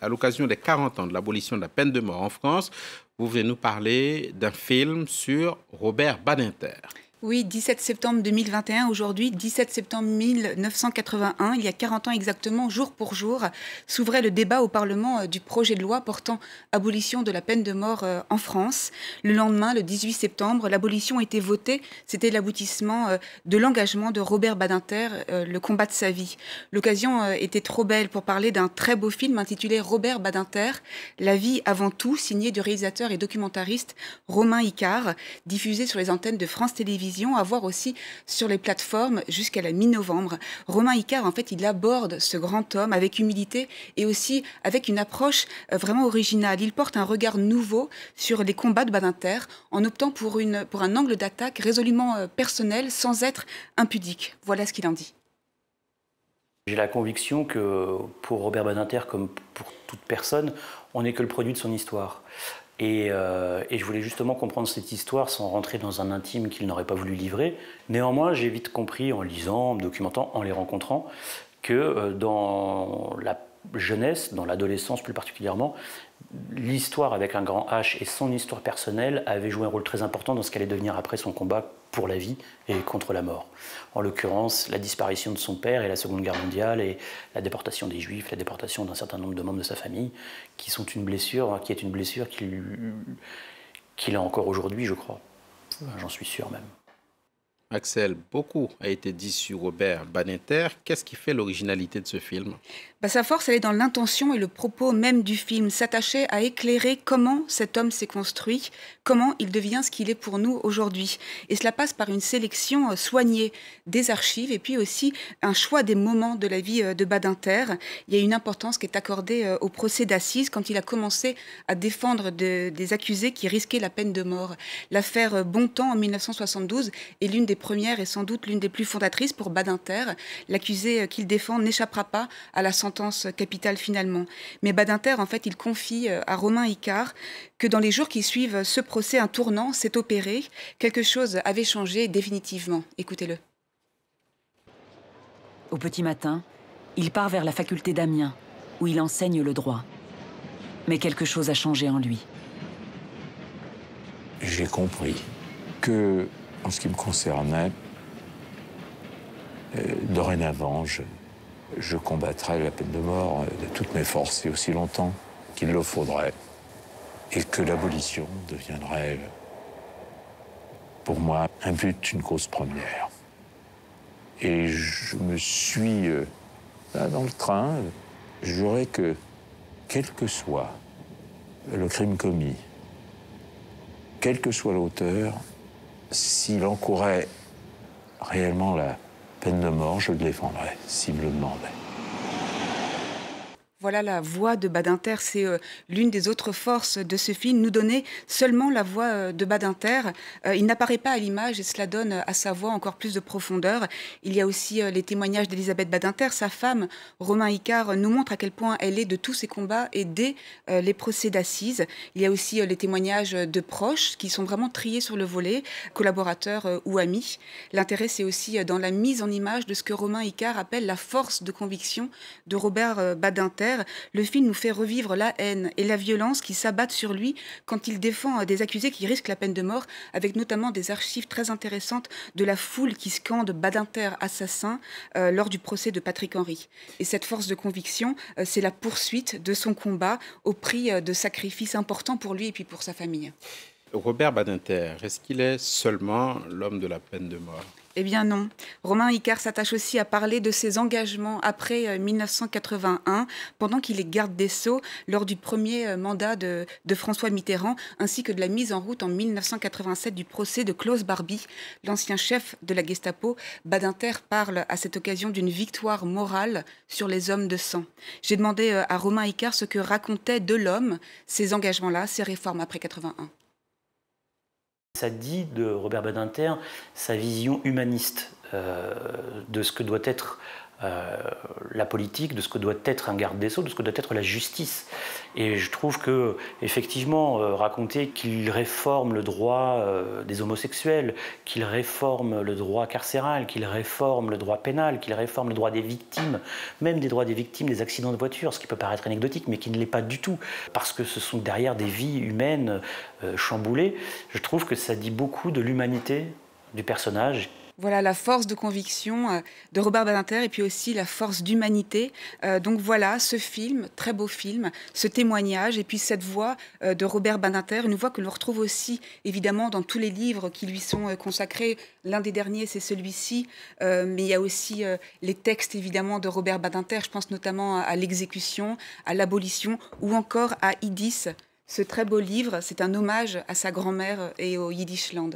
À l'occasion des 40 ans de l'abolition de la peine de mort en France, vous venez nous parler d'un film sur Robert Badinter. Oui, 17 septembre 2021, aujourd'hui, 17 septembre 1981, il y a 40 ans exactement, jour pour jour, s'ouvrait le débat au Parlement euh, du projet de loi portant abolition de la peine de mort euh, en France. Le lendemain, le 18 septembre, l'abolition était votée. C'était l'aboutissement euh, de l'engagement de Robert Badinter, le combat de sa vie. L'occasion était trop belle pour parler d'un très beau film intitulé Robert Badinter, La vie avant tout, signé du réalisateur et documentariste Romain Icard, diffusé sur les antennes de France Télévisions à voir aussi sur les plateformes jusqu'à la mi-novembre. Romain Icard, en fait, il aborde ce grand homme avec humilité et aussi avec une approche euh, vraiment originale. Il porte un regard nouveau sur les combats de Badinter en optant pour, une, pour un angle d'attaque résolument euh, personnel sans être impudique. Voilà ce qu'il en dit. J'ai la conviction que pour Robert Badinter, comme pour toute personne, on n'est que le produit de son histoire. Euh, et, je voulais justement comprendre cette histoire sans rentrer dans un intime qu'il n'aurait pas voulu livrer. Néanmoins, j'ai vite compris en lisant, en me documentant, en les rencontrant, que euh, dans la jeunesse, dans l'adolescence plus particulièrement, l'histoire avec un grand H et son histoire personnelle avaient joué un rôle très important dans ce qu'allait devenir après son combat pour la vie et contre la mort. En l'occurrence, la disparition de son père et la Seconde Guerre mondiale et la déportation des Juifs, la déportation d'un certain nombre de membres de sa famille, qui sont une blessure, qui est une blessure qu'il a encore aujourd'hui, je crois. J'en suis sûr même. Axel, beaucoup a été dit sur Robert Badinter. Qu'est-ce qui fait l'originalité de ce film? Bah, Sa force, elle est dans l'intention et le propos même du film, s'attacher à éclairer comment cet homme s'est construit, comment il devient ce qu'il est pour nous aujourd'hui. Et cela passe par une sélection euh, soignée des archives et puis aussi un choix des moments de la vie euh, de Badinter. Il y a une importance qui est accordée euh, au procès d'assises quand il a commencé à défendre des accusés qui risquaient la peine de mort. L'affaire Bontemps en 1972 est l'une des première et sans doute l'une des plus fondatrices pour Badinter. L'accusé qu'il défend n'échappera pas à la sentence capitale finalement. Mais Badinter, en fait, il confie euh, à Romain Icard que dans les jours qui suivent ce procès, un tournant s'est opéré. Quelque chose avait changé définitivement. Écoutez-le. Au petit matin, il part vers la faculté d'Amiens, où il enseigne le droit. Mais quelque chose a changé en lui. J'ai compris que en ce qui me concernait, euh, dorénavant, je, combattrai la peine de mort de toutes mes forces et aussi longtemps qu'il le faudrait, et que l'abolition deviendrait pour moi un but, une cause première. Et je me suis, euh, là dans le train, juré que, quel que soit le crime commis, quel que soit l'auteur, s'il encourait réellement la peine de mort, je le défendrais, s'il me le demandait. Voilà la voix de Badinter, c'est euh, l'une des autres forces de ce film, nous donner seulement la voix euh, de Badinter. Euh, il n'apparaît pas à l'image et cela donne à sa voix encore plus de profondeur. Il y a aussi les témoignages d'Elisabeth Badinter, sa femme, Romain Icard, nous montre à quel point elle est de tous ses combats et dès les procès d'assises. Il y a aussi les témoignages de proches qui sont vraiment triés sur le volet, collaborateurs ou amis. L'intérêt, c'est aussi dans la mise en image de ce que Romain Icard appelle la force de conviction de Robert Badinter le film nous fait revivre la haine et la violence qui s'abattent sur lui quand il défend des accusés qui risquent la peine de mort, avec notamment des archives très intéressantes de la foule qui scande Badinter assassin euh, lors du procès de Patrick Henry. Et cette force de conviction, euh, c'est la poursuite de son combat au prix euh, de sacrifices importants pour lui et puis pour sa famille. Robert Badinter, est-ce qu'il est seulement l'homme de la peine de mort? Eh bien non. Romain Icard s'attache aussi à parler de ses engagements après 1981, euh, pendant qu'il est garde des Sceaux lors du premier euh, mandat de, François Mitterrand, ainsi que de la mise en route en 1987 du procès de Klaus Barbie, l'ancien chef de la Gestapo. Badinter parle à cette occasion d'une victoire morale sur les hommes de sang. J'ai demandé euh, à Romain Icard ce que racontait de l'homme ces engagements-là, ces réformes après 81. Ça dit de Robert Badinter sa vision humaniste euh, de ce que doit être euh, la politique, de ce que doit être un garde des sceaux, de ce que doit être la justice. Et je trouve que, effectivement, euh, raconter qu'il réforme le droit euh, des homosexuels, qu'il réforme le droit carcéral, qu'il réforme le droit pénal, qu'il réforme le droit des victimes, même des droits des victimes des accidents de voiture, ce qui peut paraître anecdotique, mais qui ne l'est pas du tout, parce que ce sont derrière des vies humaines chamboulées, je trouve que ça dit beaucoup de l'humanité du personnage voilà la force de conviction euh, de Robert Badinter et puis aussi la force d'humanité. Euh, donc voilà ce film, très beau film, ce témoignage et puis cette voix euh, de Robert Badinter, une voix que l'on retrouve aussi évidemment dans tous les livres qui lui sont consacrés. L'un des derniers, c'est celui-ci, mais il y a aussi les textes évidemment de Robert Badinter. Je pense notamment à l'exécution, à l'abolition ou encore à Idis. Ce très beau livre, c'est un hommage à sa grand-mère et au Yiddishland.